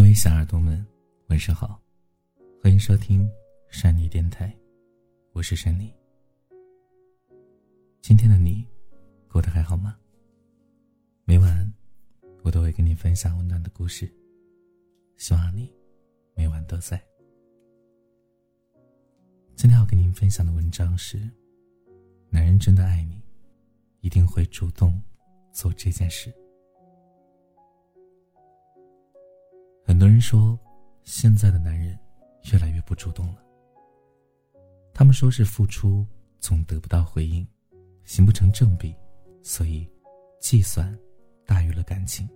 各位小耳朵们，晚上好，欢迎收听山妮电台，我是山妮。今天的你过得还好吗？每晚我都会跟你分享温暖的故事，希望你每晚都在。今天要跟您分享的文章是：男人真的爱你，一定会主动做这件事。多人说，现在的男人越来越不主动了。他们说是付出总得不到回应，形不成正比，所以计算大于了感情。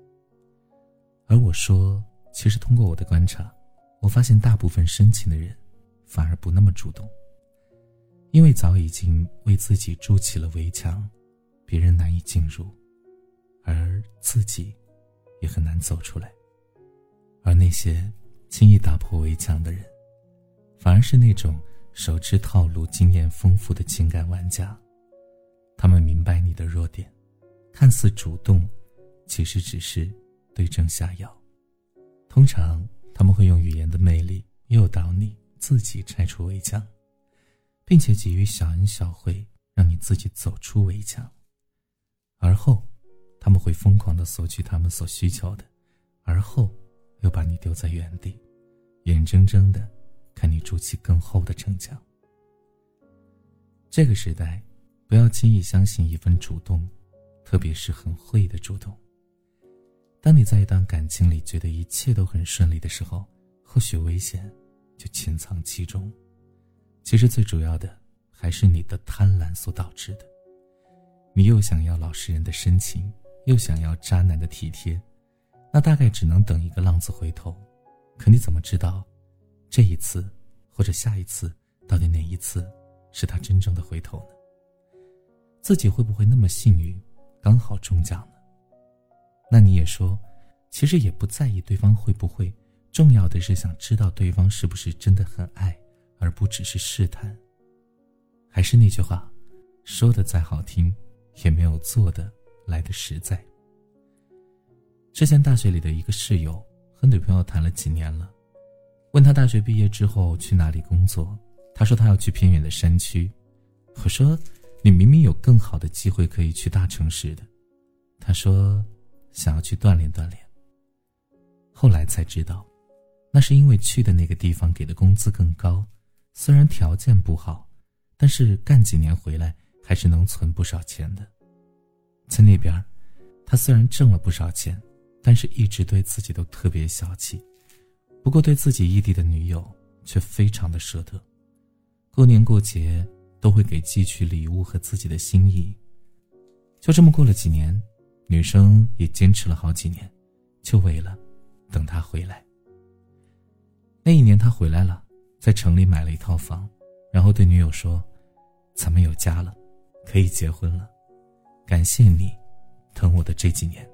而我说，其实通过我的观察，我发现大部分深情的人反而不那么主动，因为早已经为自己筑起了围墙，别人难以进入，而自己也很难走出来。而那些轻易打破围墙的人，反而是那种熟知套路、经验丰富的情感玩家。他们明白你的弱点，看似主动，其实只是对症下药。通常他们会用语言的魅力诱导你自己拆除围墙，并且给予小恩小惠，让你自己走出围墙。而后，他们会疯狂的索取他们所需求的，而后。又把你丢在原地，眼睁睁的看你筑起更厚的城墙。这个时代，不要轻易相信一份主动，特别是很会的主动。当你在一段感情里觉得一切都很顺利的时候，或许危险就潜藏其中。其实最主要的还是你的贪婪所导致的。你又想要老实人的深情，又想要渣男的体贴。那大概只能等一个浪子回头，可你怎么知道，这一次或者下一次，到底哪一次是他真正的回头呢？自己会不会那么幸运，刚好中奖呢？那你也说，其实也不在意对方会不会，重要的是想知道对方是不是真的很爱，而不只是试探。还是那句话，说的再好听，也没有做的来的实在。之前大学里的一个室友和女朋友谈了几年了，问他大学毕业之后去哪里工作，他说他要去偏远的山区。我说，你明明有更好的机会可以去大城市的。他说，想要去锻炼锻炼。后来才知道，那是因为去的那个地方给的工资更高，虽然条件不好，但是干几年回来还是能存不少钱的。在那边，他虽然挣了不少钱。但是，一直对自己都特别小气，不过对自己异地的女友却非常的舍得，过年过节都会给寄去礼物和自己的心意。就这么过了几年，女生也坚持了好几年，就为了等他回来。那一年他回来了，在城里买了一套房，然后对女友说：“咱们有家了，可以结婚了，感谢你，疼我的这几年。”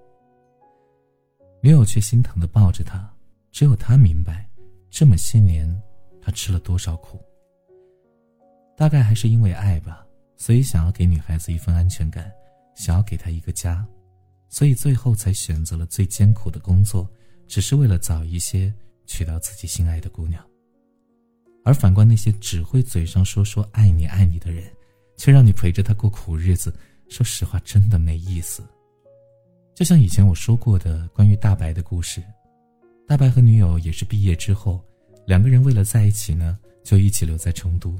女友却心疼的抱着他，只有他明白，这么些年，他吃了多少苦。大概还是因为爱吧，所以想要给女孩子一份安全感，想要给她一个家，所以最后才选择了最艰苦的工作，只是为了早一些娶到自己心爱的姑娘。而反观那些只会嘴上说说爱你爱你的人，却让你陪着他过苦日子，说实话，真的没意思。就像以前我说过的关于大白的故事，大白和女友也是毕业之后，两个人为了在一起呢，就一起留在成都。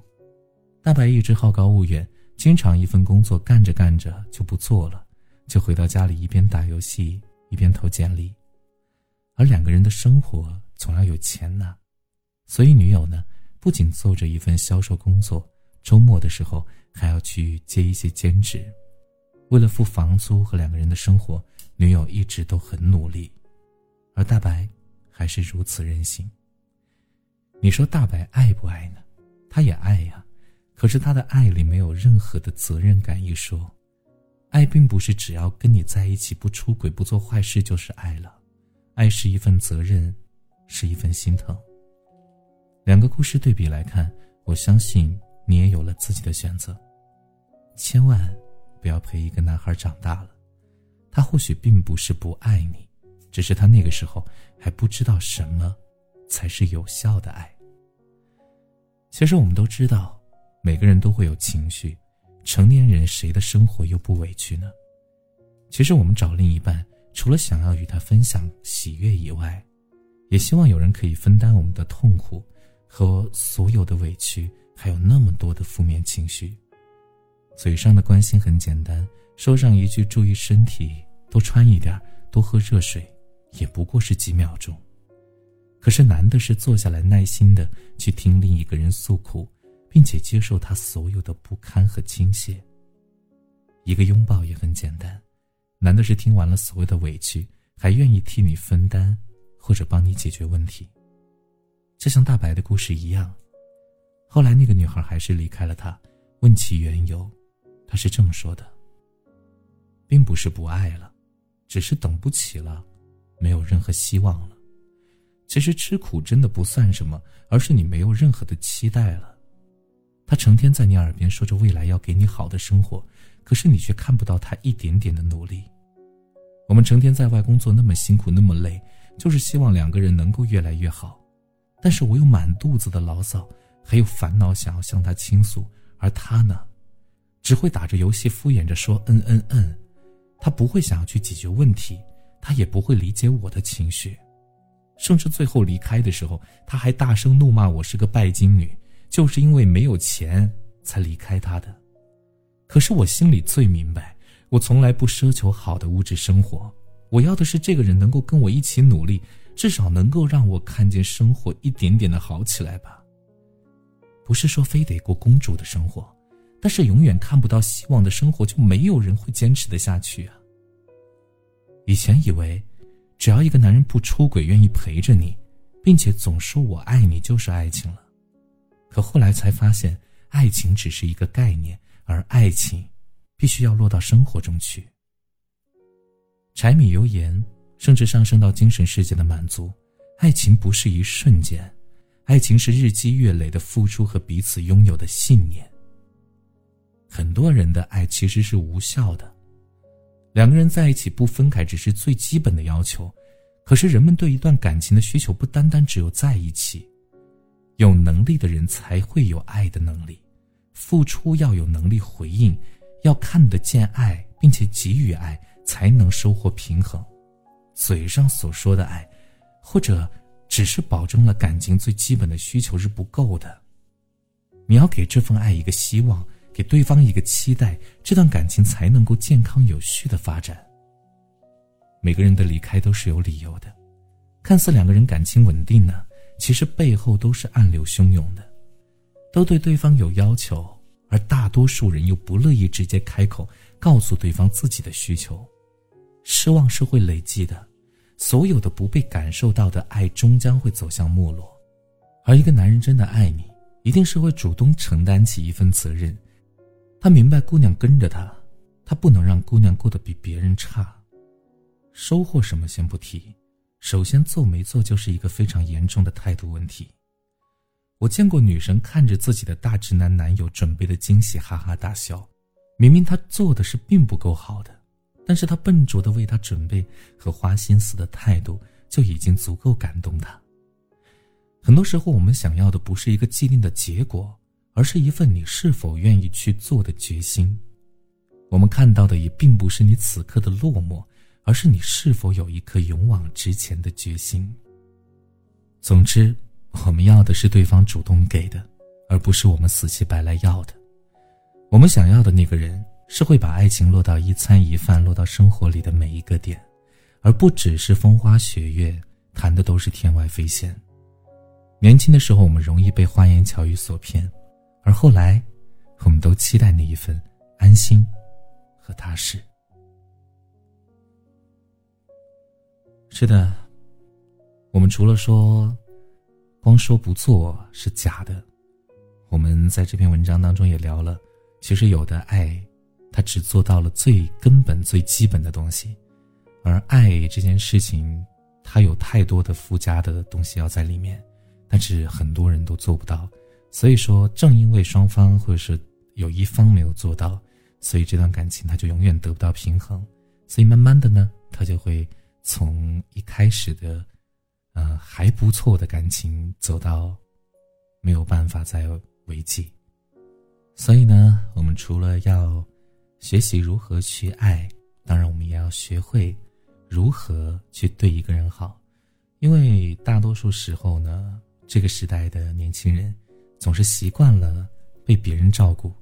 大白一直好高骛远，经常一份工作干着干着就不做了，就回到家里一边打游戏一边投简历。而两个人的生活总要有钱呐，所以女友呢，不仅做着一份销售工作，周末的时候还要去接一些兼职，为了付房租和两个人的生活。女友一直都很努力，而大白还是如此任性。你说大白爱不爱呢？他也爱呀，可是他的爱里没有任何的责任感一说。爱并不是只要跟你在一起不出轨不做坏事就是爱了，爱是一份责任，是一份心疼。两个故事对比来看，我相信你也有了自己的选择。千万不要陪一个男孩长大了。他或许并不是不爱你，只是他那个时候还不知道什么才是有效的爱。其实我们都知道，每个人都会有情绪，成年人谁的生活又不委屈呢？其实我们找另一半，除了想要与他分享喜悦以外，也希望有人可以分担我们的痛苦和所有的委屈，还有那么多的负面情绪。嘴上的关心很简单，说上一句“注意身体”。多穿一点，多喝热水，也不过是几秒钟。可是难的是坐下来，耐心的去听另一个人诉苦，并且接受他所有的不堪和倾泻。一个拥抱也很简单，难的是听完了所有的委屈，还愿意替你分担，或者帮你解决问题。就像大白的故事一样，后来那个女孩还是离开了他。问其缘由，他是这么说的：并不是不爱了。只是等不起了，没有任何希望了。其实吃苦真的不算什么，而是你没有任何的期待了。他成天在你耳边说着未来要给你好的生活，可是你却看不到他一点点的努力。我们成天在外工作那么辛苦那么累，就是希望两个人能够越来越好。但是我有满肚子的牢骚，还有烦恼想要向他倾诉，而他呢，只会打着游戏敷衍着说嗯嗯嗯。他不会想要去解决问题，他也不会理解我的情绪，甚至最后离开的时候，他还大声怒骂我是个拜金女，就是因为没有钱才离开他的。可是我心里最明白，我从来不奢求好的物质生活，我要的是这个人能够跟我一起努力，至少能够让我看见生活一点点的好起来吧。不是说非得过公主的生活。但是永远看不到希望的生活，就没有人会坚持的下去啊。以前以为，只要一个男人不出轨，愿意陪着你，并且总说我爱你，就是爱情了。可后来才发现，爱情只是一个概念，而爱情必须要落到生活中去。柴米油盐，甚至上升到精神世界的满足，爱情不是一瞬间，爱情是日积月累的付出和彼此拥有的信念。很多人的爱其实是无效的，两个人在一起不分开只是最基本的要求。可是人们对一段感情的需求不单单只有在一起，有能力的人才会有爱的能力，付出要有能力回应，要看得见爱并且给予爱，才能收获平衡。嘴上所说的爱，或者只是保证了感情最基本的需求是不够的，你要给这份爱一个希望。给对方一个期待，这段感情才能够健康有序的发展。每个人的离开都是有理由的，看似两个人感情稳定呢，其实背后都是暗流汹涌的，都对对方有要求，而大多数人又不乐意直接开口告诉对方自己的需求。失望是会累积的，所有的不被感受到的爱终将会走向没落，而一个男人真的爱你，一定是会主动承担起一份责任。他明白，姑娘跟着他，他不能让姑娘过得比别人差。收获什么先不提，首先做没做就是一个非常严重的态度问题。我见过女神看着自己的大直男男友准备的惊喜，哈哈大笑。明明他做的是并不够好的，但是他笨拙的为他准备和花心思的态度，就已经足够感动他。很多时候，我们想要的不是一个既定的结果。而是一份你是否愿意去做的决心。我们看到的也并不是你此刻的落寞，而是你是否有一颗勇往直前的决心。总之，我们要的是对方主动给的，而不是我们死乞白赖要的。我们想要的那个人，是会把爱情落到一餐一饭，落到生活里的每一个点，而不只是风花雪月，谈的都是天外飞仙。年轻的时候，我们容易被花言巧语所骗。而后来，我们都期待那一份安心和踏实。是的，我们除了说光说不做是假的，我们在这篇文章当中也聊了，其实有的爱，它只做到了最根本、最基本的东西，而爱这件事情，它有太多的附加的东西要在里面，但是很多人都做不到。所以说，正因为双方或者是有一方没有做到，所以这段感情它就永远得不到平衡，所以慢慢的呢，它就会从一开始的，呃还不错的感情走到没有办法再维系。所以呢，我们除了要学习如何去爱，当然我们也要学会如何去对一个人好，因为大多数时候呢，这个时代的年轻人总是习惯了被别人照顾，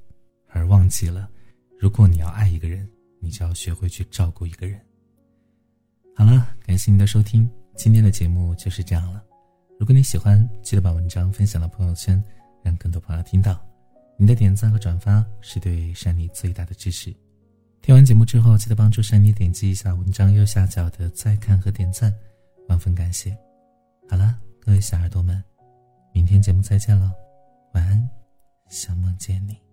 而忘记了，如果你要爱一个人，你就要学会去照顾一个人。好了，感谢您的收听，今天的节目就是这样了。如果你喜欢，记得把文章分享到朋友圈，让更多朋友听到。你的点赞和转发是对珊妮最大的支持。听完节目之后，记得帮助珊妮点击一下文章右下角的再看和点赞，万分感谢。好了，各位小耳朵们，明天节目再见了，晚安，想梦见你。